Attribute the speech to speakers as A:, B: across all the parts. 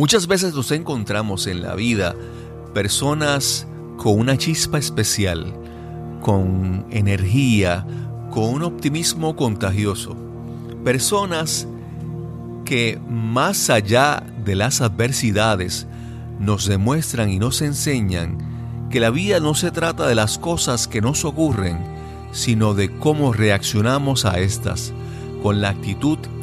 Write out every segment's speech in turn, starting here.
A: Muchas veces nos encontramos en la vida personas con una chispa especial, con energía, con un optimismo contagioso. Personas que más allá de las adversidades nos demuestran y nos enseñan que la vida no se trata de las cosas que nos ocurren, sino de cómo reaccionamos a estas con la actitud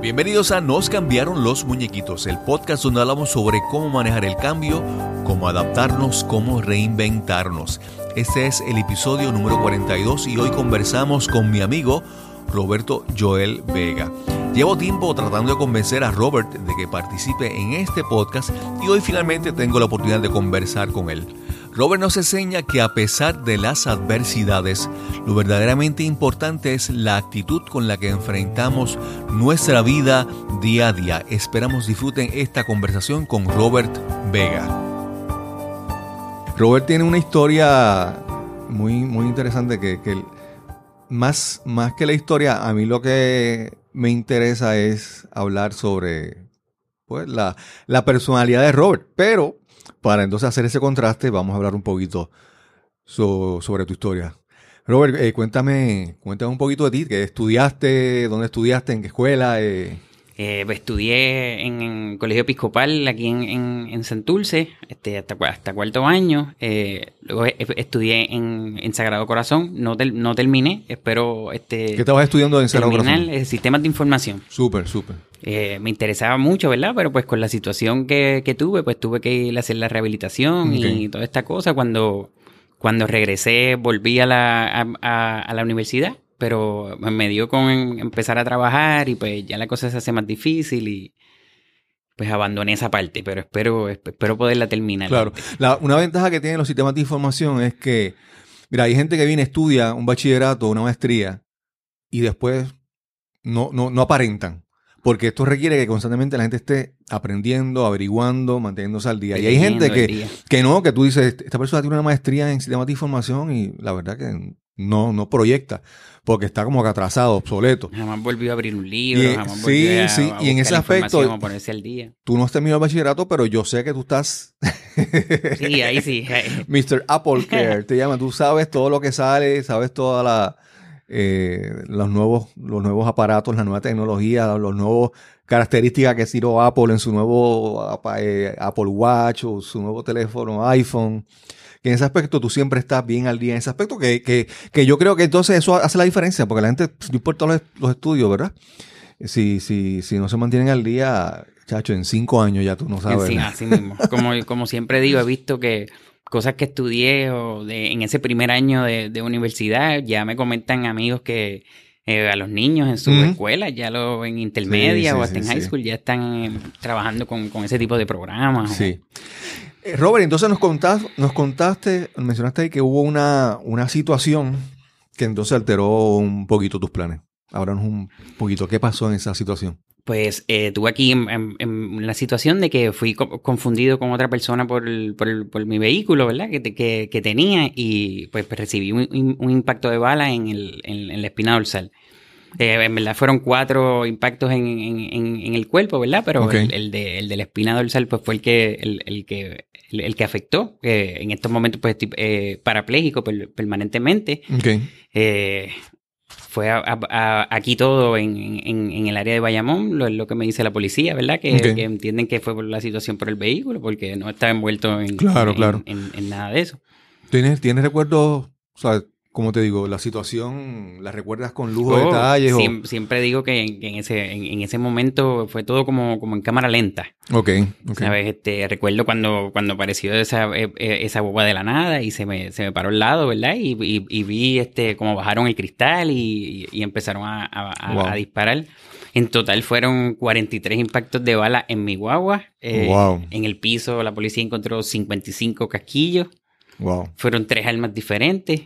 A: Bienvenidos a Nos cambiaron los muñequitos, el podcast donde hablamos sobre cómo manejar el cambio, cómo adaptarnos, cómo reinventarnos. Este es el episodio número 42 y hoy conversamos con mi amigo Roberto Joel Vega. Llevo tiempo tratando de convencer a Robert de que participe en este podcast y hoy finalmente tengo la oportunidad de conversar con él. Robert nos enseña que a pesar de las adversidades, lo verdaderamente importante es la actitud con la que enfrentamos nuestra vida día a día. Esperamos disfruten esta conversación con Robert Vega. Robert tiene una historia muy, muy interesante que, que más, más que la historia, a mí lo que me interesa es hablar sobre pues, la, la personalidad de Robert, pero para entonces hacer ese contraste, vamos a hablar un poquito sobre tu historia. Robert, eh, cuéntame, cuéntame un poquito de ti, ¿qué estudiaste? ¿Dónde estudiaste? ¿En qué escuela?
B: Eh, eh, pues, estudié en, Colegio Episcopal aquí en, en, en Santulce, este, hasta, hasta cuarto año. Eh, luego estudié en, en, Sagrado Corazón, no, no terminé, espero... Este,
A: ¿Qué estabas estudiando en Sagrado Corazón?
B: Eh, sistemas de información.
A: Súper, súper.
B: Eh, me interesaba mucho, ¿verdad? Pero pues con la situación que, que tuve, pues tuve que ir a hacer la rehabilitación y toda esta cosa. Cuando, cuando regresé, volví a la, a, a la universidad pero me dio con empezar a trabajar y pues ya la cosa se hace más difícil y pues abandoné esa parte, pero espero, espero poderla terminar.
A: Claro, una ventaja que tienen los sistemas de información es que, mira, hay gente que viene, estudia un bachillerato, una maestría y después no, no, no aparentan. Porque esto requiere que constantemente la gente esté aprendiendo, averiguando, manteniéndose al día. y hay gente que, que no, que tú dices, esta persona tiene una maestría en sistemas de información y la verdad que no, no proyecta, porque está como que atrasado, obsoleto.
B: Jamás volvió a abrir un libro,
A: y,
B: jamás
A: sí,
B: a,
A: sí, y en ese aspecto,
B: ponerse al día.
A: tú no has terminado el bachillerato, pero yo sé que tú estás...
B: sí, ahí sí.
A: Mr. Apple Care, te llama, tú sabes todo lo que sale, sabes toda la... Eh, los nuevos los nuevos aparatos, la nueva tecnología, los nuevos características que tiró Apple en su nuevo eh, Apple Watch o su nuevo teléfono iPhone que en ese aspecto tú siempre estás bien al día en ese aspecto, que, que, que yo creo que entonces eso hace la diferencia, porque la gente, no importa los, los estudios, ¿verdad? Si, si, si no se mantienen al día, chacho, en cinco años ya tú no sabes.
B: Sí, así mismo. Como, como siempre digo, he visto que cosas que estudié o de, en ese primer año de, de universidad, ya me comentan amigos que eh, a los niños en su escuela, ya lo en intermedia o hasta en high school, ya están eh, trabajando con, con, ese tipo de programas.
A: Sí. Eh, Robert, entonces nos contaste, nos contaste, mencionaste que hubo una, una situación que entonces alteró un poquito tus planes. Háblanos un poquito, ¿qué pasó en esa situación?
B: Pues eh, tuve aquí en, la situación de que fui confundido con otra persona por, por, por mi vehículo, ¿verdad? Que, que, que, tenía y pues recibí un, un, impacto de bala en, el, en, la espina dorsal. Eh, en verdad fueron cuatro impactos en, en, el cuerpo, ¿verdad? Pero el, de, el de la espina dorsal pues fue el que, el, el que el, que afectó, eh, en estos momentos pues eh, parapléjico permanentemente. Eh, fue aquí todo en, en, el área de Bayamón, lo, lo que me dice la policía, ¿verdad? Que, entienden que fue por la situación por el vehículo, porque no estaba envuelto en,
A: claro, claro.
B: en, nada de eso.
A: ¿Tienes, ¿Tienes recuerdos, o sea, como te digo, la situación la recuerdas con lujo de oh, detalles.
B: Siempre, digo que en, ese, en, ese momento fue todo como, como en cámara lenta.
A: Ok.
B: ¿Sabes? Este, recuerdo cuando, cuando apareció esa, e, e, esa boba de la nada y se me, se me paró al lado, ¿verdad? Y, y, vi este, como bajaron el cristal y, y empezaron a, a, disparar. En total fueron 43 impactos de bala en mi guagua. Eh,
A: Wow.
B: En el piso la policía encontró 55 casquillos.
A: Wow.
B: Fueron tres armas diferentes.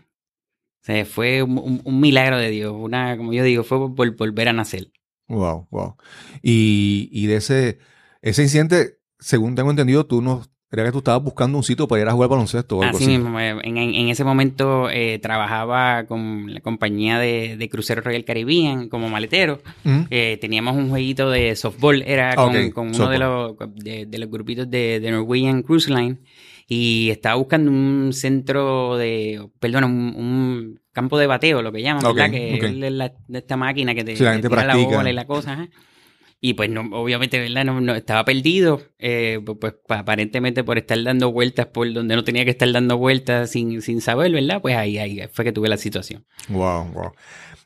B: O sea, fue un, un- un milagro de Dios. Una, como yo digo, fue por volver a nacer.
A: Wow, wow. Y, y de ese, ese incidente, según tengo entendido, tú no, era que tú estabas buscando un sitio para ir a jugar baloncesto o algo
B: Así
A: así.
B: mismo, eh, en, en- ese momento eh, trabajaba con la compañía de, de Crucero Royal Caribbean como maletero.
A: Ujú.
B: Eh, teníamos un jueguito de softball, era
A: Ah,
B: con,
A: ok,
B: con uno de los, de, de los grupitos de, de Norwegian Cruise Line. Y estaba buscando un centro de, perdón, un, un campo de bateo, lo que llaman, ¿verdad? Que
A: ok.
B: es la- la- de esta máquina que te,
A: Sí, la
B: te tira la bola y la cosa. ajá. Y pues no, obviamente, ¿verdad? No, no- estaba perdido, eh, pues, pues, pa- aparentemente por estar dando vueltas por donde no tenía que estar dando vueltas sin, sin saber, ¿verdad? Pues ahí, ahí fue que tuve la situación.
A: Wow, wow.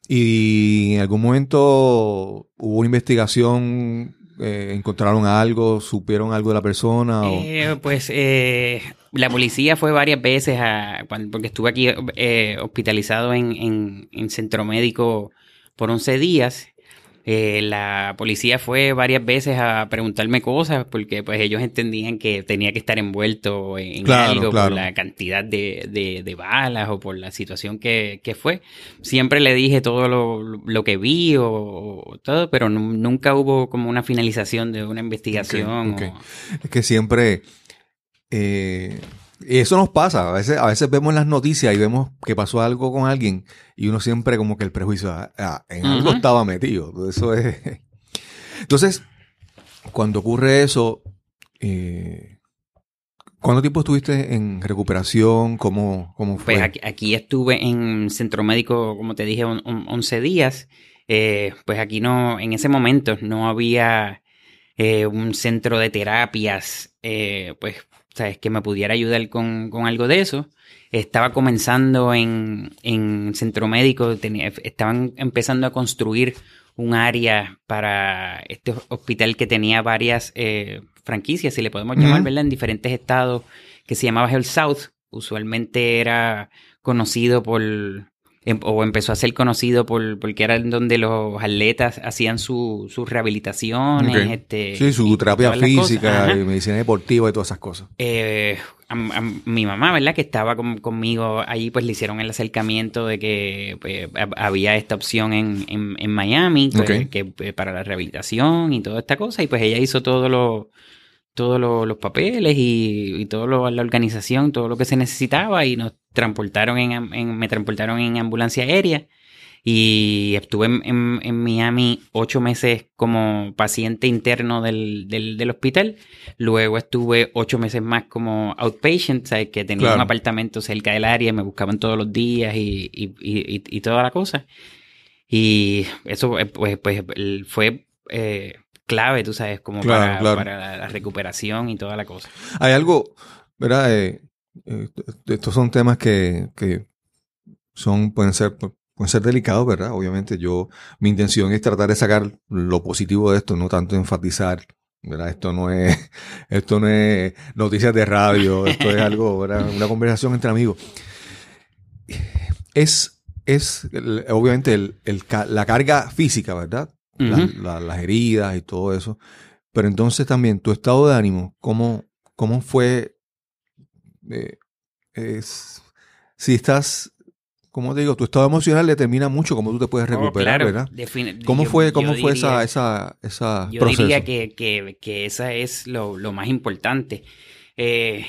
A: Y en algún momento hubo una investigación, eh, encontraron algo, supieron algo de la persona. o-
B: Eh, pues eh, la policía fue varias veces a, porque estuve aquí eh, hospitalizado en, en- en centro médico por 11 días. Eh, la policía fue varias veces a preguntarme cosas porque pues ellos entendían que tenía que estar envuelto en
A: Claro,
B: algo
A: claro.
B: por la cantidad de, de- de balas o por la situación que, que fue. Siempre le dije todo lo, lo que vi o, o todo, pero nu- nunca hubo como una finalización de una investigación. o-
A: Es que siempre. eh, y eso nos pasa. A veces, a veces vemos las noticias y vemos que pasó algo con alguien y uno siempre, como que el prejuicio, ah, ah, en algo estaba metido. Eso es. Entonces, cuando ocurre eso, eh, ¿cuánto tiempo estuviste en recuperación? ¿Cómo, cómo fue?
B: Pues aquí, aquí estuve en centro médico, como te dije, on- on- 11 días. Eh, pues aquí no, en ese momento no había eh, un centro de terapias, eh, pues, sabes, que me pudiera ayudar con, con algo de eso. Estaba comenzando en, en centro médico, tenía- estaban empezando a construir un área para este hospital que tenía varias eh, franquicias, si le podemos llamar. ¿verdad? En diferentes estados, que se llamaba Health South. Usualmente era conocido por, o empezó a ser conocido por, porque era en donde los atletas hacían su- sus rehabilitaciones. Este,
A: Sí, su terapia física, y medicina deportiva y todas esas cosas.
B: Eh, a, a mi mamá, ¿verdad? Que estaba con- conmigo allí, pues le hicieron el acercamiento de que pues, hab- había esta opción en, en- en Miami pues, que, eh, para la rehabilitación y toda esta cosa. Y pues ella hizo todo lo, todos lo- los papeles y, y todo lo, la organización, todo lo que se necesitaba y nos transportaron en, en- me transportaron en ambulancia aérea y estuve en, en- en Miami ocho meses como paciente interno del, del- del hospital. Luego estuve ocho meses más como outpatient, ¿sabes? que tenía
A: Claro.
B: un apartamento cerca del área, me buscaban todos los días y, y- y- y- y toda la cosa. Y eso eh, pues, pues, fue eh, clave, tú sabes, como
A: Claro,
B: para,
A: claro.
B: para la, la recuperación y toda la cosa.
A: Hay algo, ¿verdad? Eh, eh, estos son temas que, que son, pueden ser, pueden ser delicados, ¿verdad? Obviamente yo, mi intención es tratar de sacar lo positivo de esto, no tanto enfatizar, ¿verdad? Esto no es, esto no es noticias de radio, esto es algo, ¿verdad? Una conversación entre amigos. Es, es el- obviamente el- el la carga física, ¿verdad? La-
B: Ujú.
A: la- las heridas y todo eso. Pero entonces también tu estado de ánimo, ¿cómo, cómo fue? Eh, es- si estás, como te digo, tu estado emocional determina mucho cómo tú te puedes recuperar,
B: claro,
A: ¿verdad? ¿Cómo
B: yo-
A: fue, cómo fue
B: diría-
A: esa, esa, esa
B: Yo
A: proceso?
B: diría que, que, que esa es lo, lo más importante. Eh,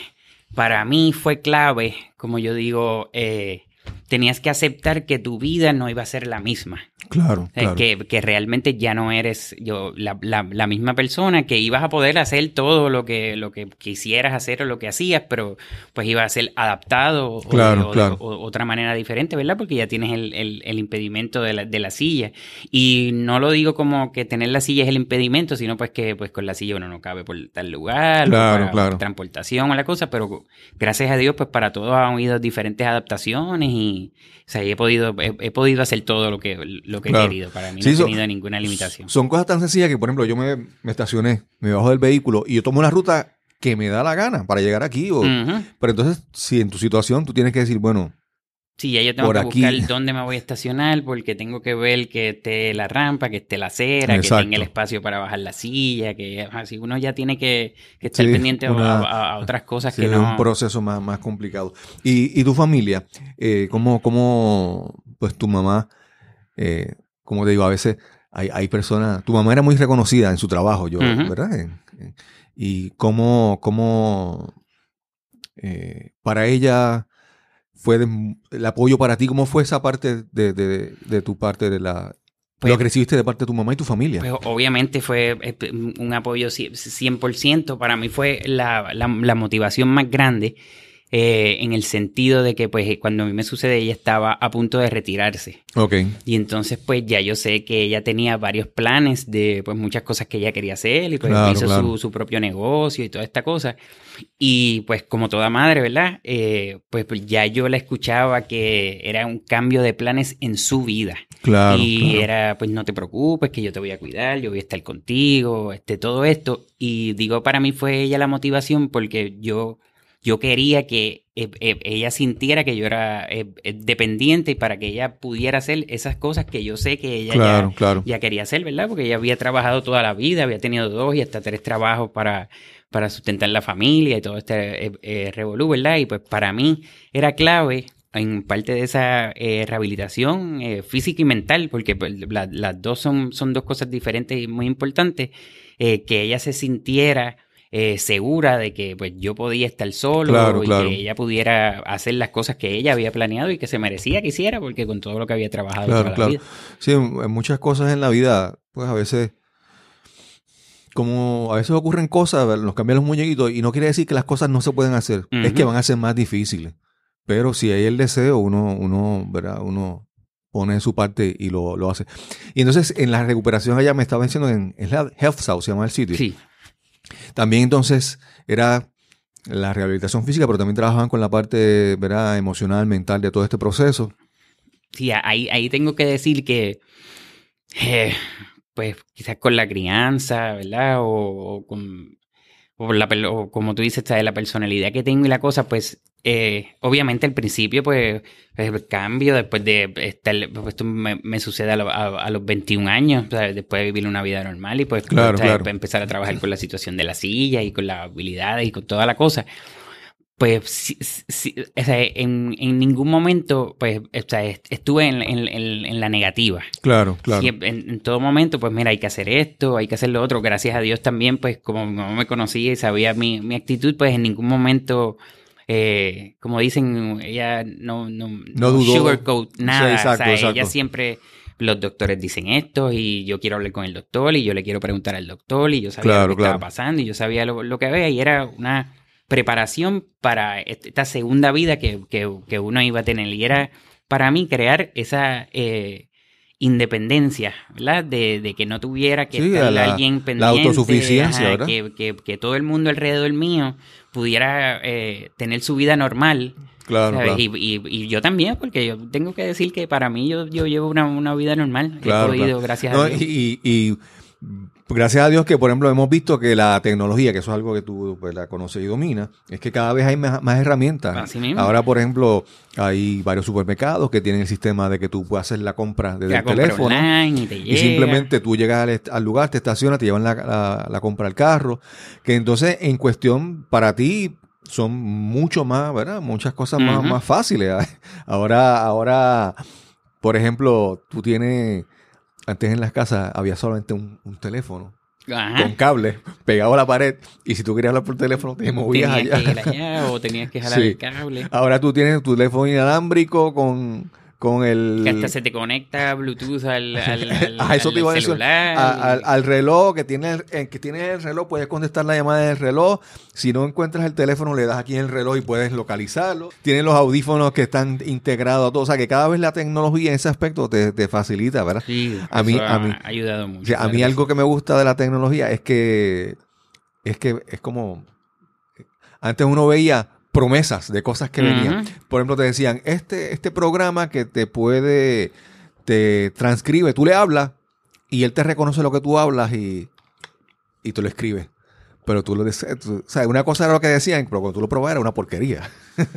B: para mí fue clave, como yo digo, eh, tenías que aceptar que tu vida no iba a ser la misma.
A: Claro, claro.
B: Que, que realmente ya no eres yo la, la- la misma persona, que ibas a poder hacer todo lo que, lo que quisieras hacer o lo que hacías, pero pues iba a ser adaptado o,
A: Claro,
B: de, o
A: claro.
B: o- otra manera diferente, ¿verdad? Porque ya tienes el, el- el impedimento de la, de la silla. Y no lo digo como que tener la silla es el impedimento, sino pues que pues con la silla uno no cabe por tal lugar, o
A: Claro,
B: para
A: claro.
B: transportación o la cosa, pero gracias a Dios pues para todos han habido diferentes adaptaciones y o sea, he podido, he, he podido hacer todo lo que, lo que
A: Claro.
B: he querido. Para mí
A: Sí,
B: no he tenido ninguna limitación.
A: Son cosas tan sencillas que, por ejemplo, yo me, me estacioné, me bajo del vehículo y yo tomo una ruta que me da la gana para llegar aquí. O,
B: Ujú.
A: Pero entonces, si en tu situación tú tienes que decir, bueno,
B: Sí, ya yo tengo que buscar dónde me voy a estacionar porque tengo que ver que esté la rampa, que esté la acera, que tenga el espacio para bajar la silla, que así uno ya tiene que, estar pendiente a, otras cosas que no...
A: Es un proceso más, más complicado. ¿Y, tu familia? Eh, ¿cómo, ¿Cómo, pues tu mamá, eh, como te digo, a veces hay, hay, personas... Tu mamá era muy reconocida en su trabajo, yo, ¿verdad? y cómo, cómo eh, para ella fue el apoyo para ti? ¿Cómo fue esa parte de, tu parte de la... lo que pues recibiste de parte de tu mamá y tu familia.
B: Pues obviamente fue eh, un apoyo 100%. Para mí fue la, la motivación más grande eh, en el sentido de que pues cuando a mí me sucede ella estaba a punto de retirarse.
A: Ok.
B: Y entonces pues ya yo sé que ella tenía varios planes de pues muchas cosas que ella quería hacer y pues hizo Su, propio negocio y toda esta cosa. Y pues como toda madre, ¿verdad? Eh, pues, pues, ya yo la escuchaba que era un cambio de planes en su vida.
A: Claro.
B: Y era pues no te preocupes que yo te voy a cuidar, yo voy a estar contigo, este, todo esto. Y digo, para mí fue ella la motivación porque yo yo quería que eh, eh, ella sintiera que yo era eh, dependiente y para que ella pudiera hacer esas cosas que yo sé que ella ya, ya, quería hacer, ¿verdad? Porque ella había trabajado toda la vida, había tenido dos y hasta tres trabajos para, para sustentar la familia y todo este revolú, ¿verdad? Y pues para mí era clave en parte de esa rehabilitación física y mental, porque pues, las dos son, son dos cosas diferentes y muy importantes, que ella se sintiera eh, segura de que pues yo podía estar solo y que ella pudiera hacer las cosas que ella había planeado y que se merecía que hiciera porque con todo lo que había trabajado toda la vida.
A: Sí, en muchas cosas en la vida, pues a veces como a veces ocurren cosas, nos cambian los muñequitos y no quiere decir que las cosas no se pueden hacer, es que van a ser más difíciles. Pero si hay el deseo, uno, uno, ¿verdad? Uno pone su parte y lo, lo hace. Y entonces en la recuperación allá me estaba diciendo en, en Health South, se llama el sitio.
B: Sí.
A: También entonces era la rehabilitación física, pero también trabajaban con la parte ¿verdad? emocional, mental de todo este proceso.
B: Sí, ahí, ahí tengo que decir que, eh, pues quizás con la crianza, ¿verdad? O, con, la, o como tú dices, de la personalidad que tengo y la cosa, pues eh, obviamente al principio, pues, el cambio después de estar, pues, esto me, sucede a, los 21 años, después de vivir una vida normal y pues, empezar a trabajar con la situación de la silla y con las habilidades y con toda la cosa. Pues en, ningún momento pues estuve en, la negativa.
A: Claro, claro.
B: en, todo momento, pues mira, hay que hacer esto, hay que hacer lo otro. Gracias a Dios también, pues como mi mamá me conocía y sabía mi, mi actitud, pues en ningún momento eh, como dicen, ella no, no,
A: no,
B: sugarcoat nada. o sea, ella siempre, los doctores dicen esto y yo quiero hablar con el doctor y yo le quiero preguntar al doctor y yo sabía lo que estaba pasando y yo sabía lo, que había y era una preparación para esta segunda vida que, que, uno iba a tener y era para mí crear esa... Eh, independencia, ¿verdad? De, de, que no tuviera que estar alguien pendiente.
A: La autosuficiencia, ¿verdad?
B: Que, que, que, todo el mundo alrededor mío pudiera eh, tener su vida normal.
A: Claro,
B: Y, y, yo también, porque yo tengo que decir que para mí yo, yo llevo una, una vida normal. He podido, gracias a Dios.
A: y gracias a Dios que, por ejemplo, hemos visto que la tecnología, que eso es algo que tú pues, la conoces y dominas, es que cada vez hay más, herramientas. Ahora, por ejemplo, hay varios supermercados que tienen el sistema de que tú puedes hacer la compra desde el teléfono.
B: y,
A: simplemente tú llegas al, lugar, te estacionas, te llevan la, compra al carro. Que entonces, en cuestión, para ti, son mucho más, ¿verdad? Muchas cosas más, más fáciles. Ahora, ahora, por ejemplo, tú tienes antes en las casas había solamente un, teléfono con cable pegado a la pared y si tú querías hablar por teléfono te movías
B: allá. o tenías que jalar el cable.
A: Ahora tú tienes tu teléfono inalámbrico con con el...
B: Que hasta se te conecta Bluetooth al, al,
A: a eso te iba a decir, al, reloj, que tiene, el, eh, que tiene el reloj, puedes contestar la llamada del reloj. Si no encuentras el teléfono, le das aquí en el reloj y puedes localizarlo. Tiene los audífonos que están integrados a todo. O sea, que cada vez la tecnología en ese aspecto te, te facilita, ¿verdad?
B: Sí, a mí, a mí, ha ayudado mucho.
A: a mí algo que me gusta de la tecnología es que es que es como... Antes uno veía promesas de cosas que venían. Por ejemplo, te decían, este, este programa que te puede, te transcribe, tú le hablas y él te reconoce lo que tú hablas y, y tú lo escribes. Pero tú lo dices, o sea, una cosa era lo que decían, pero cuando tú lo probabas era una porquería.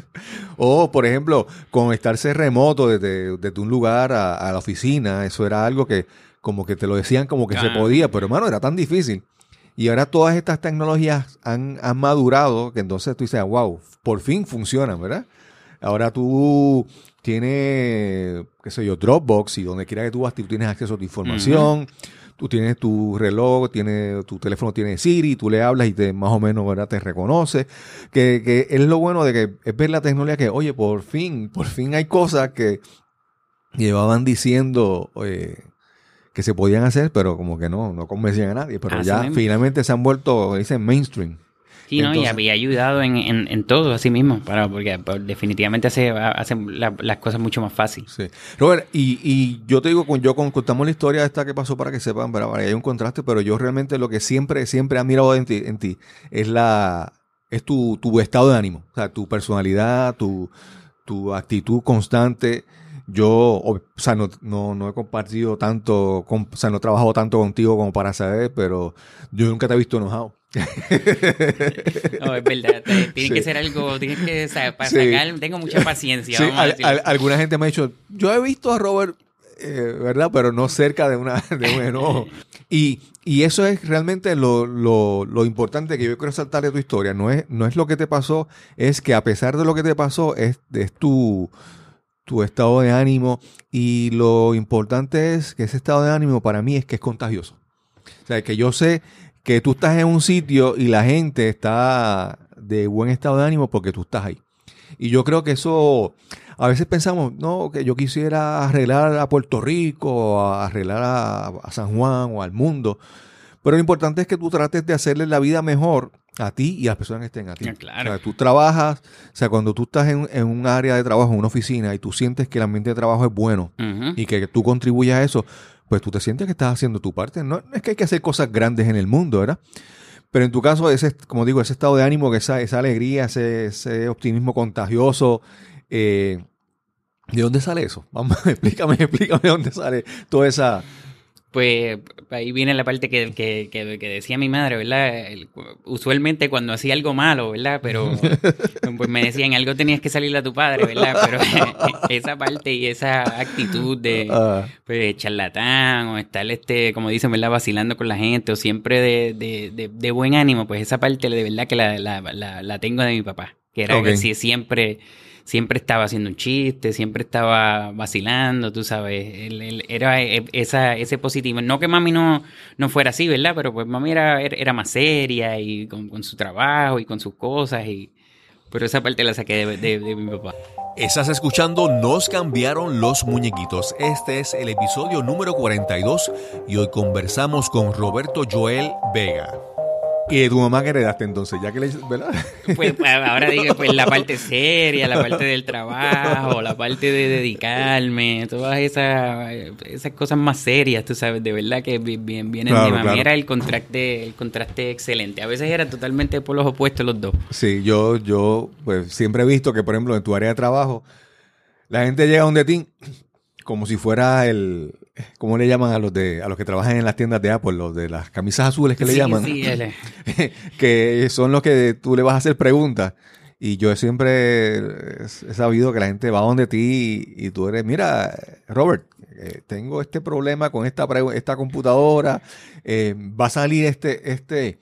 A: O, por ejemplo, conectarse remoto desde, desde un lugar a, a, la oficina, eso era algo que como que te lo decían como que se podía, pero hermano, era tan difícil. Y ahora todas estas tecnologías han, han madurado que entonces tú dices, wow, por fin funcionan, ¿verdad? Ahora tú tienes, qué sé yo, Dropbox y donde quiera que tú vas, tú tienes acceso a tu información. Tú tienes tu reloj, tiene, tu teléfono tiene Siri, tú le hablas y te más o menos ¿verdad? te reconoce. Que, que es lo bueno de que es ver la tecnología que, oye, por fin, por fin hay cosas que llevaban diciendo eh, que se podían hacer, pero como que no, no convencían a nadie. Pero ya finalmente se han vuelto, dicen, mainstream.
B: Sí, ¿no? y había ayudado en, en, todo, así mismo, para, porque pues, definitivamente hace, hace las cosas mucho más fáciles.
A: Sí. Robert, y, y yo te digo, yo contamos la historia esta que pasó para que sepan, para, hay un contraste, pero yo realmente lo que siempre, siempre he admirado en ti, en ti es la es tu, tu estado de ánimo, o sea, tu personalidad, tu, tu actitud constante. Yo, o, sea, no, no, no, he compartido tanto, o sea, no he trabajado tanto contigo como para saber, pero yo nunca te he visto enojado.
B: no, es verdad. Tiene que ser algo, tiene que, o para sacar, tengo mucha paciencia.
A: alguna gente me ha dicho, yo he visto a Robert, eh, ¿verdad? Pero no cerca de, una, de un enojo. Y, y eso es realmente lo, lo, lo, importante que yo quiero saltar de tu historia. No es, no es lo que te pasó, es que a pesar de lo que te pasó, es, es tu, tu estado de ánimo. Y lo importante es que ese estado de ánimo para mí es que es contagioso. O sea, que yo sé que tú estás en un sitio y la gente está de buen estado de ánimo porque tú estás ahí. Y yo creo que eso, a veces pensamos, no, que yo quisiera arreglar a Puerto Rico, arreglar a, San Juan o al mundo. Pero lo importante es que tú trates de hacerle la vida mejor a ti y a las personas que estén a ti.
B: Claro.
A: O sea, tú trabajas, o sea, cuando tú estás en, en, un área de trabajo, en una oficina, y tú sientes que el ambiente de trabajo es bueno y que tú contribuyes a eso, pues tú te sientes que estás haciendo tu parte. No, es que hay que hacer cosas grandes en el mundo, ¿verdad? Pero en tu caso, ese, como digo, ese estado de ánimo, que esa, esa alegría, ese, optimismo contagioso, eh, ¿de dónde sale eso? Vamos, explícame, explícame de dónde sale toda esa,
B: pues ahí viene la parte que, que, que, decía mi madre, ¿verdad? usualmente cuando hacía algo malo, ¿verdad? Pero pues me decían, algo tenías que salir a tu padre, ¿verdad? Pero esa parte y esa actitud de ah. pues, charlatán o estar, este, como dicen, ¿verdad? Vacilando con la gente o siempre de, de, de, buen ánimo, pues esa parte de verdad que la, la, la, tengo de mi papá, que era que siempre siempre estaba haciendo un chiste, siempre estaba vacilando, tú sabes. Él, era e, esa, ese positivo. No que mami no, no fuera así, ¿verdad? Pero pues mami era, era más seria y con, su trabajo y con sus cosas. y Pero esa parte la saqué de, de mi papá.
A: Estás escuchando Nos cambiaron los muñequitos. Este es el episodio número 42 y hoy conversamos con Roberto Joel Vega. ¿Y de tu mamá que heredaste entonces? Ya que le ¿verdad?
B: Pues, pues, ahora digo, pues la parte seria, la parte del trabajo, la parte de dedicarme, todas esas, esas cosas más serias, tú sabes, de verdad que bien, vienen de mamá. Era el contraste, el contraste excelente. A veces eran totalmente por los opuestos los dos.
A: Sí, yo, yo pues siempre he visto que, por ejemplo, en tu área de trabajo, la gente llega a un detín como si fuera el, ¿cómo le llaman a los de a los que trabajan en las tiendas de Apple? Los de las camisas azules que le llaman.
B: Sí,
A: que son los que tú le vas a hacer preguntas. Y yo siempre he sabido que la gente va donde ti y, tú eres, mira, Robert, eh, tengo este problema con esta, esta computadora, eh, va a salir este, este,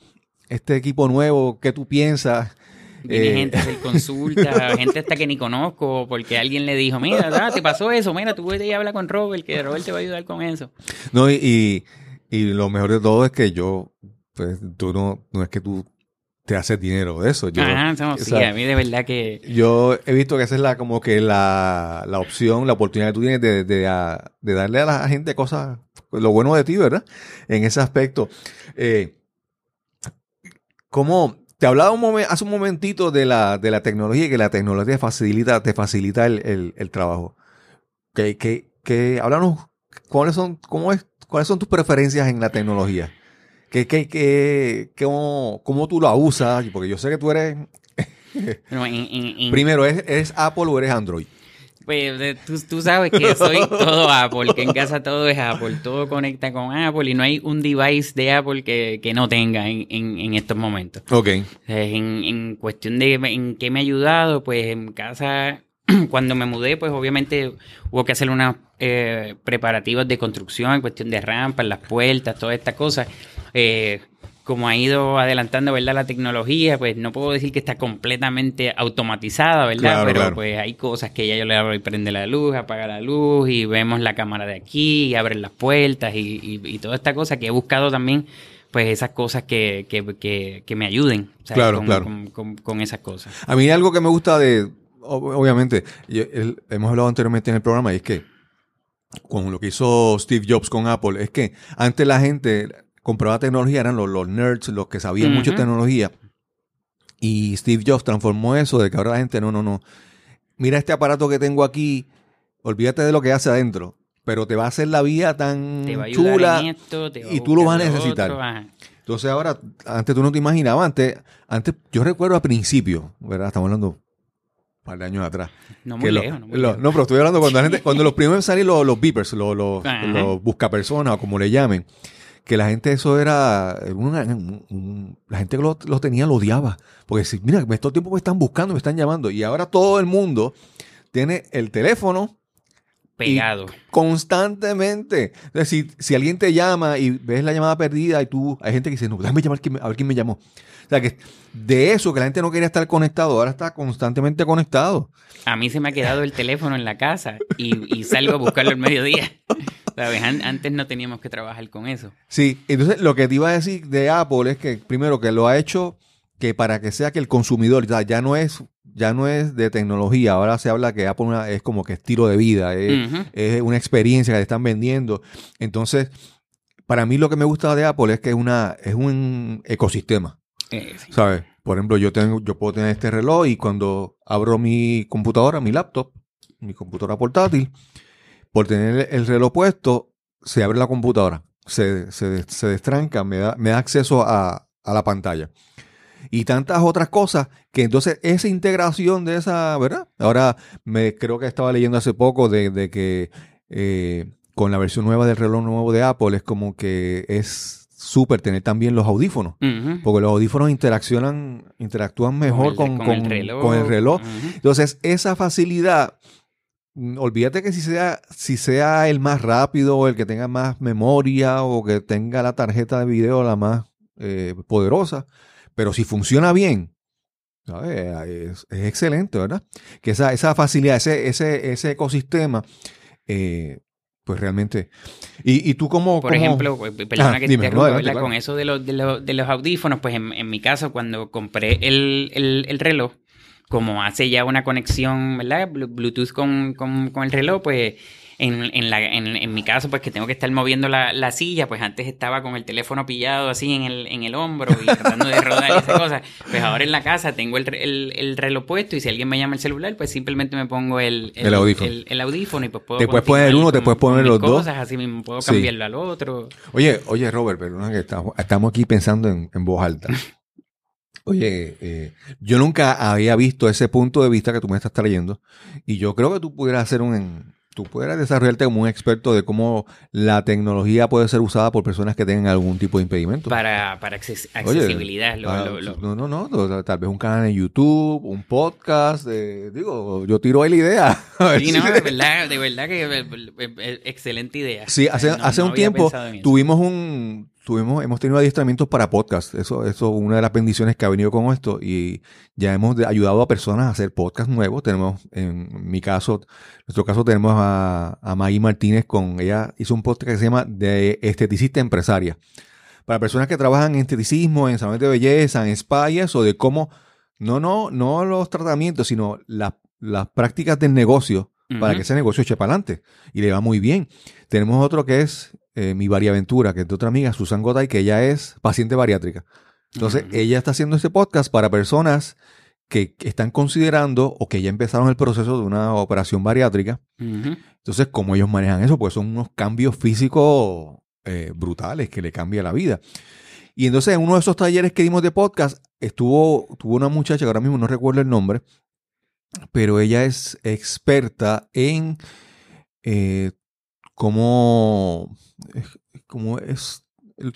A: este equipo nuevo, ¿qué tú piensas?
B: Viene eh, gente a hacer consulta, gente hasta que ni conozco, porque alguien le dijo, mira, te pasó eso, mira, tú vete y habla con Robert, que Robert te va a ayudar con eso.
A: No, y, y, lo mejor de todo es que yo, pues, tú no, no es que tú te haces dinero de eso.
B: Yo, sí, a mí de verdad que...
A: Yo he visto que esa es la, como que la, la opción, la oportunidad que tú tienes de, de, de, darle a la gente cosas, lo bueno de ti, ¿verdad? En ese aspecto. Eh, ¿Cómo, te hablaba un hace un momentito de la, de la tecnología y que la tecnología facilita, te facilita el, trabajo. Que, que, que, háblanos, ¿cuáles son, cómo es, ¿cuáles son tus preferencias en la tecnología? ¿Qué, qué, qué, cómo, cómo, tú la usas? Porque yo sé que tú eres... Primero, ¿es, ¿es Apple o eres Android?
B: Pues tú, tú, sabes que soy todo Apple, que en casa todo es Apple, todo conecta con Apple y no hay un device de Apple que, que no tenga en, en, estos momentos.
A: Ok.
B: En, en cuestión de en qué me ha ayudado, pues en casa, cuando me mudé, pues obviamente hubo que hacer unos eh, preparativos de construcción, en cuestión de rampas, las puertas, todas estas cosas. Eh, como ha ido adelantando, ¿verdad? La tecnología, pues no puedo decir que está completamente automatizada, ¿verdad? Pero pues hay cosas que ya yo le abro y prende la luz, apaga la luz y vemos la cámara de aquí y abren las puertas y, y, toda esta cosa que he buscado también, pues esas cosas que, que, que, me ayuden
A: claro,
B: con,
A: claro.
B: Con, esas cosas.
A: A mí algo que me gusta de, obviamente, hemos hablado anteriormente en el programa y es que con lo que hizo Steve Jobs con Apple, es que antes la gente compraba tecnología eran los, los nerds, los que sabían mucho tecnología. Y Steve Jobs transformó eso de que ahora la gente, no, no, no. Mira este aparato que tengo aquí, olvídate de lo que hace adentro, pero te va a hacer la vida tan chula y tú lo vas a necesitar. Entonces ahora, antes tú no te imaginabas, antes, antes yo recuerdo al principio, ¿verdad? Estamos hablando un par de años atrás.
B: No muy lejos,
A: no, no, pero estoy hablando cuando, la gente, cuando los primeros salieron los, los beepers, los, los, los buscapersonas o como le llamen que la gente eso era, la gente que lo, tenía lo odiaba. Porque si, mira, estos tiempos me están buscando, me están llamando. Y ahora todo el mundo tiene el teléfono
B: pegado.
A: Constantemente. Es decir, si alguien te llama y ves la llamada perdida y tú, hay gente que dice, no, déjame llamar a ver quién me llamó. O sea que de eso, que la gente no quería estar conectado, ahora está constantemente conectado.
B: A mí se me ha quedado el teléfono en la casa y, y salgo a buscarlo al mediodía. Antes no teníamos que trabajar con eso.
A: Sí, entonces lo que te iba a decir de Apple es que primero que lo ha hecho que para que sea que el consumidor ya no es ya no es de tecnología, ahora se habla que Apple es como que estilo de vida, es, una experiencia que te están vendiendo. Entonces, para mí lo que me gusta de Apple es que es una es un ecosistema. Eh, ¿Sabes? Por ejemplo, yo tengo yo puedo tener este reloj y cuando abro mi computadora, mi laptop, mi computadora portátil, por tener el reloj puesto, se abre la computadora, se, se, destranca, me da, me da acceso a, la pantalla. Y tantas otras cosas que entonces esa integración de esa, ¿verdad? Ahora me creo que estaba leyendo hace poco de, que eh, con la versión nueva del reloj nuevo de Apple es como que es súper tener también los audífonos, porque los audífonos interaccionan, interactúan mejor con, el reloj. Entonces, esa facilidad olvídate que si sea, si sea el más rápido o el que tenga más memoria o que tenga la tarjeta de video la más eh, poderosa, pero si funciona bien, es, excelente, ¿verdad? Que esa, esa facilidad, ese, ese, ese ecosistema, eh, pues realmente. Y, y tú como...
B: Por ejemplo, pues, perdona ah, que te con eso de los, de, los, de los audífonos, pues en, en, mi caso, cuando compré el, el, el reloj, como hace ya una conexión, ¿verdad? Bluetooth con, con, con el reloj, pues en, en, la, en, en, mi caso, pues que tengo que estar moviendo la, la, silla, pues antes estaba con el teléfono pillado así en el, en el hombro y tratando de rodar y esas cosas. Pues ahora en la casa tengo el, el, el, reloj puesto y si alguien me llama el celular, pues simplemente me pongo el,
A: el, audífono.
B: el, audífono y pues puedo...
A: Te puedes poner uno, te puedes poner los dos.
B: así mismo, puedo cambiarlo al otro.
A: Oye, oye Robert, perdona que estamos, estamos aquí pensando en, en voz alta. Oye, eh, yo nunca había visto ese punto de vista que tú me estás trayendo y yo creo que tú pudieras hacer un, tú pudieras desarrollarte como un experto de cómo la tecnología puede ser usada por personas que tengan algún tipo de impedimento.
B: Para, para accesibilidad.
A: Ah, no, no, no, tal vez un canal en YouTube, un podcast, digo, yo tiro ahí la idea.
B: Sí, no, de verdad, de verdad que eh, eh, excelente idea.
A: Sí, hace, hace un tiempo tuvimos un, tuvimos, hemos tenido adiestramientos para podcast. Eso, eso es una de las bendiciones que ha venido con esto. Y ya hemos ayudado a personas a hacer podcast nuevos. Tenemos, en mi caso, en nuestro caso tenemos a, a Maggie Martínez con, ella hizo un podcast que se llama de esteticista empresaria. Para personas que trabajan en esteticismo, en salud de belleza, en spa o de cómo, no, no, no los tratamientos, sino las prácticas del negocio para que ese negocio eche para adelante. Y le va muy bien. Tenemos otro que es eh, mi variaventura, que es de otra amiga, Susan Goday, que ella es paciente bariátrica. Entonces, ella está haciendo este podcast para personas que están considerando o que ya empezaron el proceso de una operación bariátrica. Entonces, ¿cómo ellos manejan eso? Pues son unos cambios físicos eh, brutales que le cambia la vida. Y entonces, en uno de esos talleres que dimos de podcast, estuvo, tuvo una muchacha que ahora mismo no recuerdo el nombre, pero ella es experta en eh, cómo, cómo es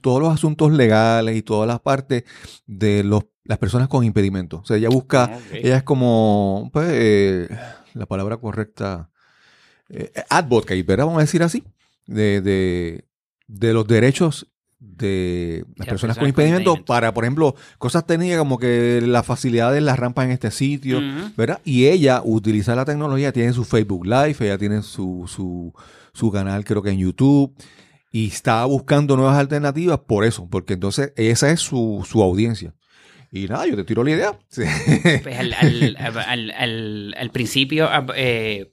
A: todos los asuntos legales y todas las partes de los, las personas con impedimentos. O sea, ella busca,
B: Ah,
A: ella es como, pues, eh, la palabra correcta, eh, advocate, ¿verdad? Vamos a decir así, de, de, de los derechos de las
B: las
A: personas
B: personas
A: con impedimentos para, por ejemplo, cosas técnicas como que la facilidad de las rampas en este sitio. ¿verdad? Y ella utiliza la tecnología, tiene su Facebook Live, ella tiene su, su, su canal creo que en YouTube y está buscando nuevas alternativas por eso, porque entonces esa es su, su audiencia. Y nada, yo te tiro la idea. Sí.
B: Pues al, al, al, al- al principio, ab- eh,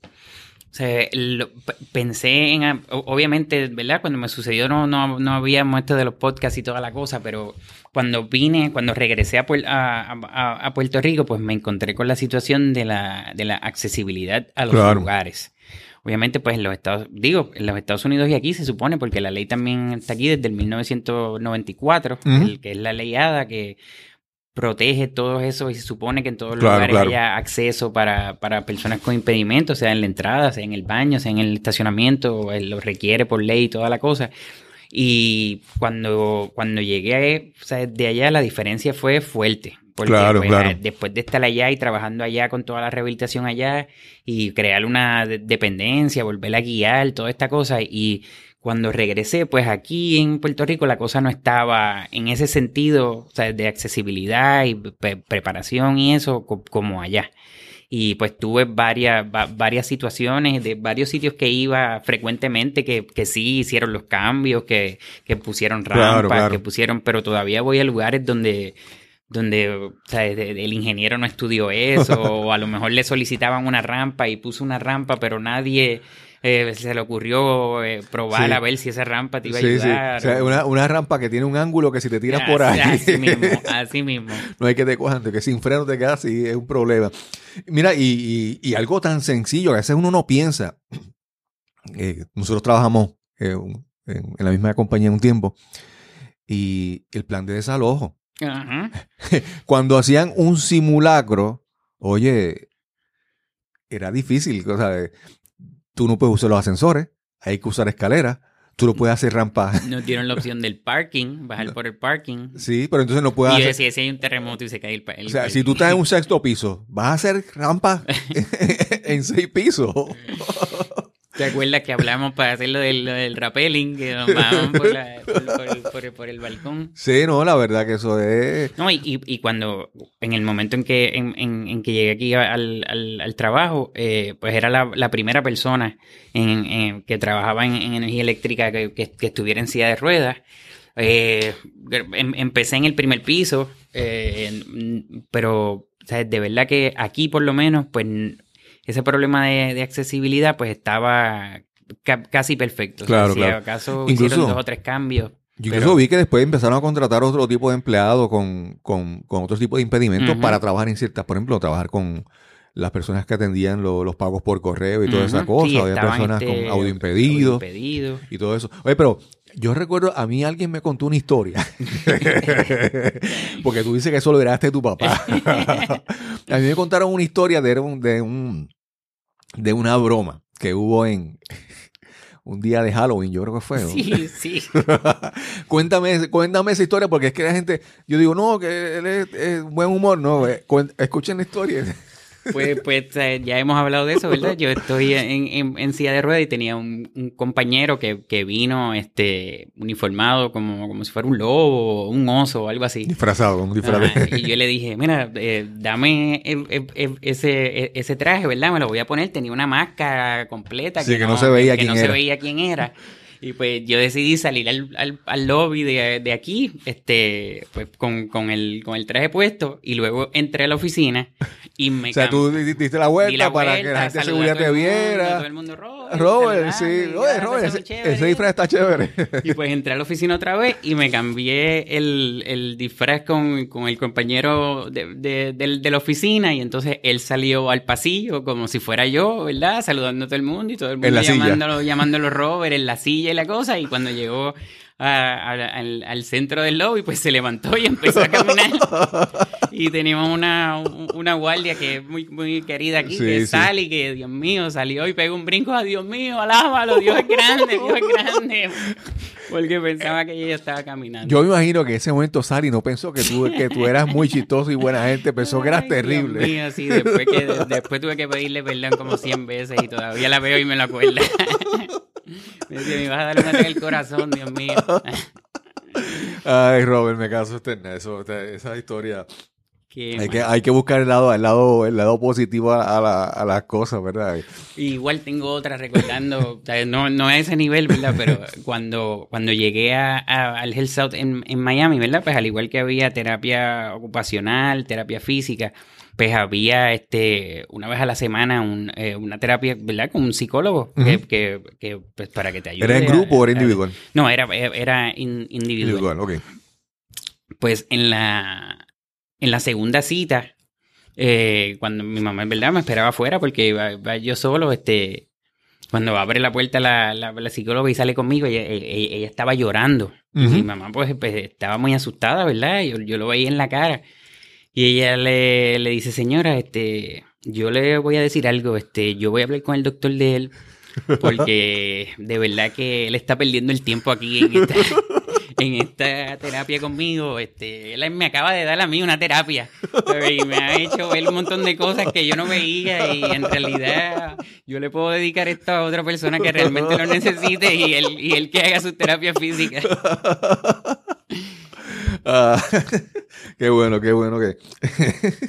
B: o sea, lo- pensé en, ah, obviamente, ¿verdad? Cuando me sucedió no, no, no habíamos esto de los podcasts y toda la cosa, pero cuando vine, cuando regresé a, Puer- a, a- a Puerto Rico, pues me encontré con la situación de la, de la accesibilidad a los
A: Claro.
B: lugares. Obviamente, pues en los Estados, digo, en los Estados Unidos y aquí se supone, porque la ley también está aquí desde el 1994,
A: Ujú.
B: el- que es la ley ADA, que protege todo eso y se supone que en todos los
A: Claro,
B: lugares
A: claro.
B: haya acceso para, para personas con impedimentos, sea en la entrada, sea en el baño, sea en el estacionamiento, él lo requiere por ley y toda la cosa. Y cuando, cuando llegué o sea, de allá, la diferencia fue fuerte. Porque
A: Claro,
B: pues,
A: claro.
B: eh, después de estar allá y trabajando allá con toda la rehabilitación allá y crear una de- dependencia, volver a guiar, toda esta cosa. Y cuando regresé, pues aquí en Puerto Rico la cosa no estaba en ese sentido, o sea, de accesibilidad y pre- preparación y eso co- como allá. Y pues tuve varias, va- varias situaciones de varios sitios que iba frecuentemente que, que sí hicieron los cambios, que, que pusieron rampas,
A: Claro, claro.
B: que pusieron, pero todavía voy a lugares donde donde o sea, el ingeniero no estudió eso, o a lo mejor le solicitaban una rampa y puso una rampa, pero nadie eh, se le ocurrió eh, probar
A: Sí.
B: a ver si esa rampa te iba a
A: Sí, sí.
B: ayudar.
A: O sea, una, una rampa que tiene un ángulo que si te tiras por ahí,
B: Así mismo, así mismo.
A: no hay que te cojan, que sin freno te quedas y es un problema. Mira, y, y- y algo tan sencillo, a veces uno no piensa. eh, nosotros trabajamos eh, en, en la misma compañía un tiempo y el plan de desalojo.
B: Ajá.
A: Cuando hacían un simulacro, oye, era difícil. O sea, tú no puedes usar los ascensores, hay que usar escaleras, tú no puedes hacer rampa.
B: Nos dieron la opción del parking, bajar por el parking.
A: Sí, pero entonces no puedes
B: Y
A: hacer.
B: decía, si hay un terremoto y se cae el, el
A: O sea, si tú estás en un sexto piso, vas a hacer rampa en seis pisos.
B: ¿Te acuerdas que hablamos para hacer lo del, lo del rappelling? Que nos bajaban por, la- por- por- por- por el balcón.
A: Sí, no, la verdad que eso es.
B: No, y, y- y cuando, en el momento en que, en, en- en que llegué aquí al, al- al trabajo, eh, pues era la, la primera persona en, que trabajaba en, en energía eléctrica que, que- que estuviera en silla de ruedas. Eh, em- empecé en el primer piso, eh, pero o sea, de verdad que aquí por lo menos, pues ese problema de, de accesibilidad pues estaba ca- casi perfecto. O sea,
A: Claro,
B: si
A: claro.
B: acaso
A: Incluso-
B: hicieron dos o tres cambios.
A: Yo
B: Pero-
A: incluso vi que después empezaron a contratar otro tipo de empleados con, con, con otro tipo de impedimentos para trabajar en ciertas, por ejemplo, trabajar con las personas que atendían lo- los pagos por correo y toda esa
B: Ujú,
A: cosa.
B: sí,
A: Había personas
B: este,
A: con audio impedido
B: audio impedido.
A: y todo eso. Oye, pero yo recuerdo, a mí alguien me contó una historia. Porque tú dices que eso lo de tu papá. a mí me contaron una historia de un, de un de una broma que hubo en un día de Halloween, yo creo que fue. ¿no?
B: Sí, sí.
A: cuéntame, cuéntame esa historia, porque es que la gente, yo digo, no, que él es, es buen humor, no, eh, escuchen la historia.
B: Pues, pues eh, ya hemos hablado de eso, ¿verdad? Yo estoy en, en- en silla de ruedas y tenía un, un compañero que, que vino este, uniformado como, como si fuera un lobo o un oso o algo así.
A: Disfrazado, un disfraz
B: y yo le dije, mira, eh, dame el- el- el- ese, e- ese traje, ¿verdad? Me lo voy a poner. Tenía una máscara completa
A: Sí, que no se veía
B: que
A: quién
B: no se veía quién era. Y pues yo decidí salir al, al- al lobby de, de aquí, este, pues con, con el, con el traje puesto, y luego entré a la oficina y me
A: O sea, tú di- diste la vuelta
B: la
A: para que la gente de seguridad te
B: el mundo,
A: viera.
B: todo el mundo, Robert,
A: Robert, sí. Oye, Robert,
B: ah,
A: ese, disfraz está chévere.
B: Y pues entré a la oficina otra vez y me cambié el, el disfraz con, con el compañero de, de- de la oficina y entonces él salió al pasillo como si fuera yo, ¿verdad? Saludando a todo el mundo y todo el mundo llamándolo, llamándolo Robert en la silla la cosa y cuando llegó a- a- al, al centro del lobby pues se levantó y empezó a caminar y tenemos una, una guardia que es muy, muy querida aquí, que sale y que, Dios mío, salió y pegó un brinco a Dios mío, alábalo, Dios es grande, Dios es grande. Porque pensaba que ella estaba caminando.
A: Yo me imagino que en ese momento Sally no pensó que tú, que tú eras muy chistoso y buena gente, pensó que eras terrible.
B: Dios mío, sí, después, que, después tuve que pedirle perdón como 100 veces y todavía la veo y me lo acuerda. me dice, me vas a dar una en el corazón, Dios mío.
A: Ay, Robert, me caso usted eso, esa historia. Hay que, hay que, buscar el lado, el lado, el lado positivo a, a, las cosas, ¿verdad?
B: Igual tengo otra recordando, no, no a ese nivel, ¿verdad? Pero cuando, cuando llegué a, al Health South en, en, Miami, ¿verdad? Pues al igual que había terapia ocupacional, terapia física, pues había este una vez a la semana eh, una terapia, ¿verdad? Con un psicólogo que, que, pues, para que te ayude.
A: ¿Era en grupo o era individual?
B: no, era, era individual. Individual, ok. Pues en la, en la segunda cita, eh, cuando mi mamá en verdad me esperaba afuera porque iba, yo solo, este, cuando abre la puerta la, la, psicóloga y sale conmigo, ella, estaba llorando. Mi mamá pues, pues, estaba muy asustada, ¿verdad? Yo, yo lo veía en la cara. Y ella le, le, dice, señora, este, yo le voy a decir algo, este, yo voy a hablar con el doctor de él, porque de verdad que él está perdiendo el tiempo aquí en esta, en esta terapia conmigo. Este, él me acaba de dar a mí una terapia y me ha hecho ver un montón de cosas que yo no veía y en realidad yo le puedo dedicar esto a otra persona que realmente lo necesite y él, y él que haga su terapia física.
A: Ah, qué bueno, qué bueno que.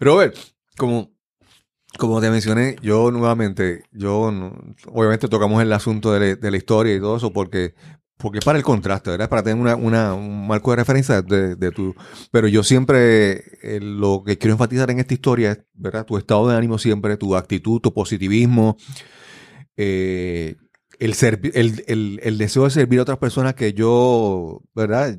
A: Robert, como, como te mencioné, yo nuevamente, yo obviamente tocamos el asunto de, la historia y todo eso porque, porque para el contraste, ¿verdad? Para tener una, un marco de referencia de, de tu. Pero yo siempre eh, lo que quiero enfatizar en esta historia es, ¿verdad? Tu estado de ánimo siempre, tu actitud, tu positivismo. Eh, el, el, el, el, deseo de servir a otras personas que yo, ¿verdad?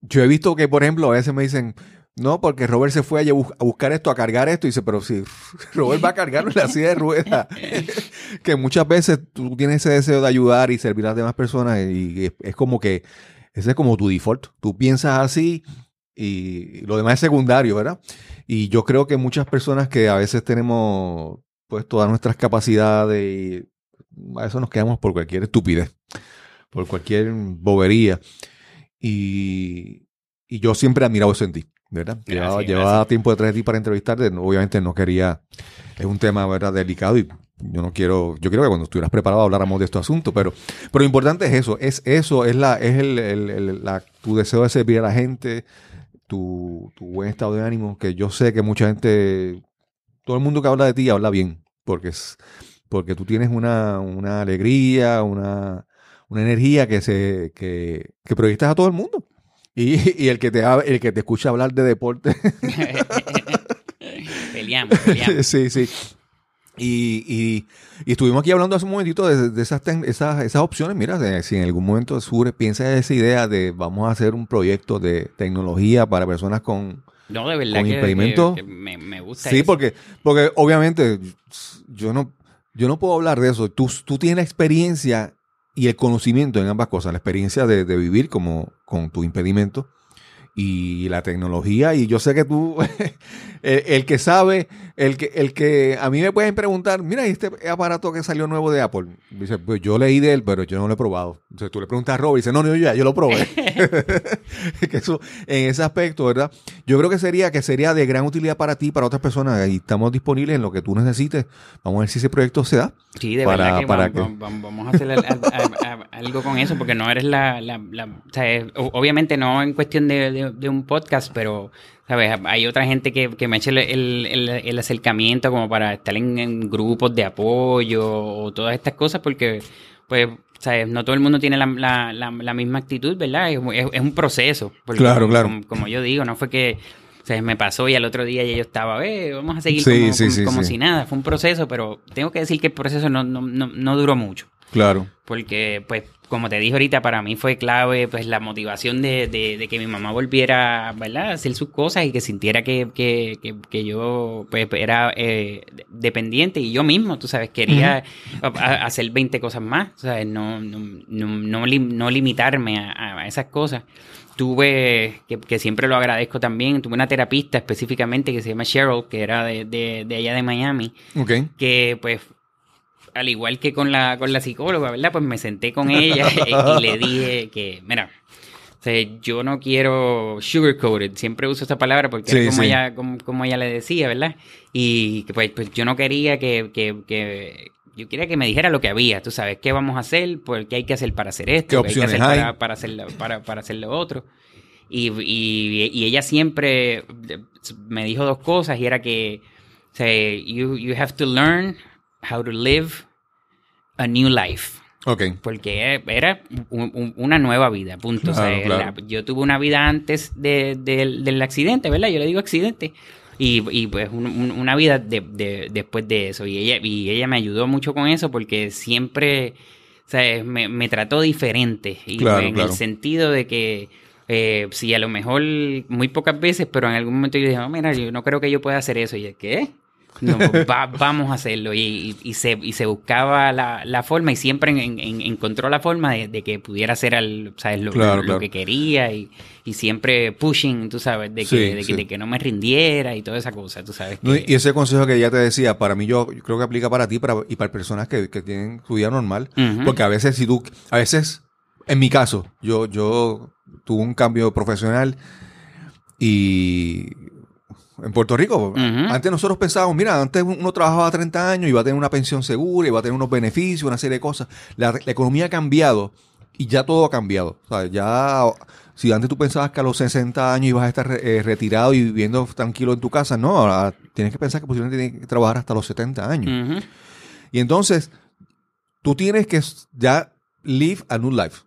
A: Yo he visto que, por ejemplo, a veces me dicen, no, porque Robert se fue a, buscar esto, a cargar esto, y dice, pero si Robert va a cargarlo en la silla de ruedas, que muchas veces tú tienes ese deseo de ayudar y servir a las demás personas, y es, como que ese es como tu default. Tú piensas así y lo demás es secundario, ¿verdad? Y yo creo que muchas personas que a veces tenemos pues todas nuestras capacidades y a eso nos quedamos por cualquier estupidez, por cualquier bobería. Y, yo siempre he admirado eso en ti, ¿verdad? llevaba, tiempo detrás de ti para entrevistarte. Obviamente no quería. Es un tema, ¿verdad? Delicado y yo no quiero. Yo quiero que cuando estuvieras preparado habláramos de este asunto, pero, pero lo importante es eso. Es eso, es, la, es el, la, tu deseo de servir a la gente, tu, tu buen estado de ánimo, que yo sé que mucha gente. Todo el mundo que habla de ti habla bien, porque es porque tú tienes una, una alegría, una, una energía que se que, que proyectas a todo el mundo. Y, y, el que te el que te escucha hablar de deporte.
B: peleamos, peleamos.
A: Sí, sí. Y, y, y, estuvimos aquí hablando hace un momentito de, de esas, esas, esas, opciones. Mira, si en algún momento Sure piensa esa idea de vamos a hacer un proyecto de tecnología para personas con,
B: no, de verdad
A: que,
B: me, me, gusta.
A: Sí, porque, porque obviamente yo no, yo no puedo hablar de eso. Tú, tú tienes experiencia y el conocimiento en ambas cosas, la experiencia de, de vivir como con tu impedimento y la tecnología. Y yo sé que tú, el, que sabe, el que, el que a mí me pueden preguntar, mira, este aparato que salió nuevo de Apple? Dice, pues yo leí de él, pero yo no lo he probado. Entonces tú le preguntas a Rob y dice, no, no, yo ya, yo lo probé. que eso, en ese aspecto, ¿verdad? Yo creo que sería, que sería de gran utilidad para ti, para otras personas, y estamos disponibles en lo que tú necesites. Vamos a ver si ese proyecto se da.
B: Sí, de verdad que, vamos, a hacer algo con eso, porque no eres la, o sea, obviamente no en cuestión de de, un podcast, pero, ¿sabes? Hay otra gente que, me echa el, el, acercamiento como para estar en, grupos de apoyo o todas estas cosas, porque, pues, ¿sabes? No todo el mundo tiene la, la, misma actitud, ¿verdad? Es, un proceso.
A: claro, claro.
B: Como, yo digo, no fue que se me pasó y al otro día ya yo estaba, eh, vamos a seguir como, si nada. Fue un proceso, pero tengo que decir que el proceso no, no, no, no duró mucho.
A: Claro.
B: Porque, pues, como te dije ahorita, para mí fue clave pues la motivación de, de, que mi mamá volviera ¿verdad? a hacer sus cosas y que sintiera que, que, que, yo pues, era eh, dependiente y yo mismo, tú sabes, quería hacer 20 cosas más, ¿sabes? No, no, no, no, limitarme a, esas cosas. tuve, que, siempre lo agradezco también, tuve una terapista específicamente que se llama Cheryl, que era de, de, allá de Miami, que pues al igual que con la, con la psicóloga, ¿verdad? Pues me senté con ella y, le dije que, mira, yo no quiero sugarcoated, siempre uso esta palabra porque es como, Ella, como, ella le decía, ¿verdad? Y pues, pues yo no quería que, que, que, yo quería que me dijera lo que había, tú sabes, qué vamos a hacer, pues, qué hay que hacer para hacer esto,
A: qué, hay que hacer Para,
B: para, hacer, para, para hacer lo otro. Y, y, y, ella siempre me dijo dos cosas y era que, o sea, you, you have to learn how to live a new life.
A: Okay.
B: Porque era una nueva vida, punto. o sea, yo tuve una vida antes de, del accidente, ¿verdad? Yo le digo accidente. Y, y pues una vida de, después de eso. Y ella, y ella me ayudó mucho con eso porque siempre sea, me, me trató diferente. Y en el sentido de que eh, si a lo mejor muy pocas veces, pero en algún momento yo dije, oh, mira, yo no creo que yo pueda hacer eso. Y es, ¿qué? No, vamos a hacerlo. Y, y, se, y se buscaba la, la forma y siempre encontró la forma de, que pudiera hacer al, ¿sabes? Lo, lo, que quería y, y, siempre pushing, tú sabes, de que, de, que, no me rindiera y toda esa cosa, tú sabes.
A: y ese consejo que ella te decía, para mí yo, creo que aplica para ti para, y para personas que, que tienen su vida normal. Porque a veces si tú, a veces, en mi caso, yo, yo tuve un cambio profesional y en Puerto Rico. Antes nosotros pensábamos, mira, antes uno trabajaba 30 años y iba a tener una pensión segura, iba a tener unos beneficios, una serie de cosas. La, economía ha cambiado y ya todo ha cambiado. O sea, ya, si antes tú pensabas que a los 60 años ibas a estar eh, retirado y viviendo tranquilo en tu casa, no, ahora tienes que pensar que posiblemente tienes que trabajar hasta los 70 años. Y entonces, tú tienes que ya live a new life.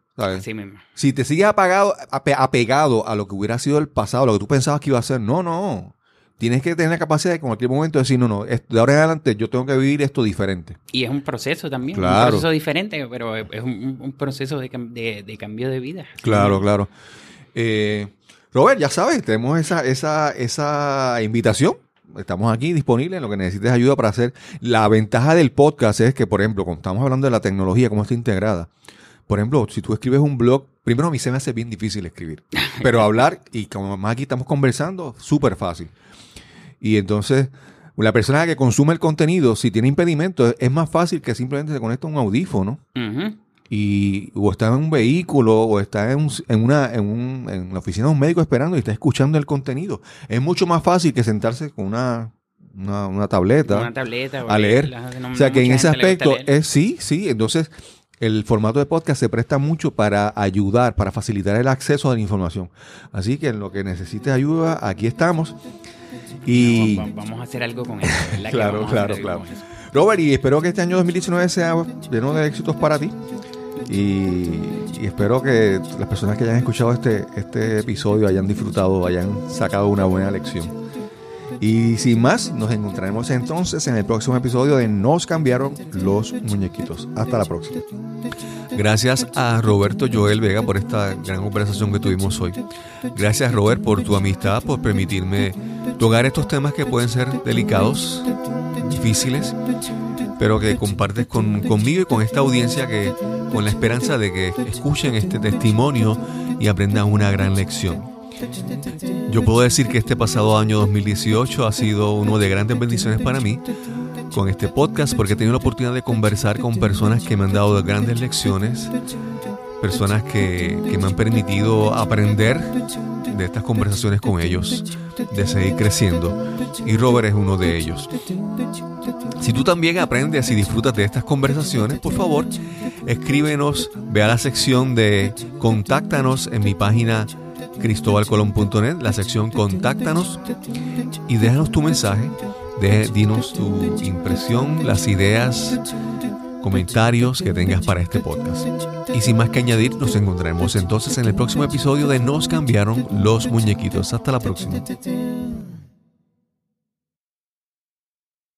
A: Si te sigues apagado, apegado a lo que hubiera sido el pasado, lo que tú pensabas que iba a ser, no, no tienes que tener la capacidad de en cualquier momento decir, no, no, de ahora en adelante yo tengo que vivir esto diferente.
B: Y es un proceso también, un proceso diferente, pero es un, proceso de, cambio de vida.
A: Claro, claro. Eh, Robert, ya sabes, tenemos esa, esa, esa invitación. Estamos aquí disponibles en lo que necesites ayuda para hacer. La ventaja del podcast es que, por ejemplo, cuando estamos hablando de la tecnología, cómo está integrada. Por ejemplo, si tú escribes un blog, primero a mí se me hace bien difícil escribir. Pero hablar, y como más aquí estamos conversando, súper fácil. Y entonces, la persona que consume el contenido, si tiene impedimento, es más fácil que simplemente se conecte a un audífono. Y, o está en un vehículo o está en, una, en, un, en la oficina de un médico esperando y está escuchando el contenido. Es mucho más fácil que sentarse con una, una, tableta, a leer. o sea que en ese aspecto es sí, sí. Entonces el formato de podcast se presta mucho para ayudar, para facilitar el acceso a la información. Así que en lo que necesites ayuda, aquí estamos. Y
B: vamos, a hacer algo con eso, ¿verdad?
A: claro, claro, claro. Robert, y espero que este año 2019 sea lleno de éxitos para ti. Y, espero que las personas que hayan escuchado este, este episodio hayan disfrutado, hayan sacado una buena lección. Y sin más, nos encontraremos entonces en el próximo episodio de Nos cambiaron los muñequitos. Hasta la próxima. Gracias a Roberto Joel Vega por esta gran conversación que tuvimos hoy. Gracias Robert por tu amistad, por permitirme tocar estos temas que pueden ser delicados, difíciles, pero que compartes con, conmigo y con esta audiencia que con la esperanza de que escuchen este testimonio y aprendan una gran lección. Yo puedo decir que este pasado año 2018 ha sido uno de grandes bendiciones para mí con este podcast porque he tenido la oportunidad de conversar con personas que me han dado grandes lecciones, personas que, que me han permitido aprender de estas conversaciones con ellos, de seguir creciendo. Y Robert es uno de ellos. Si tú también aprendes y disfrutas de estas conversaciones, por favor, escríbenos, ve a la sección de Contáctanos en mi página cristobalcolón.net, la sección Contáctanos y déjanos tu mensaje dinos tu impresión, las ideas, comentarios que tengas para este podcast. Y sin más que añadir, nos encontraremos entonces en el próximo episodio de Nos cambiaron los muñequitos. Hasta la próxima.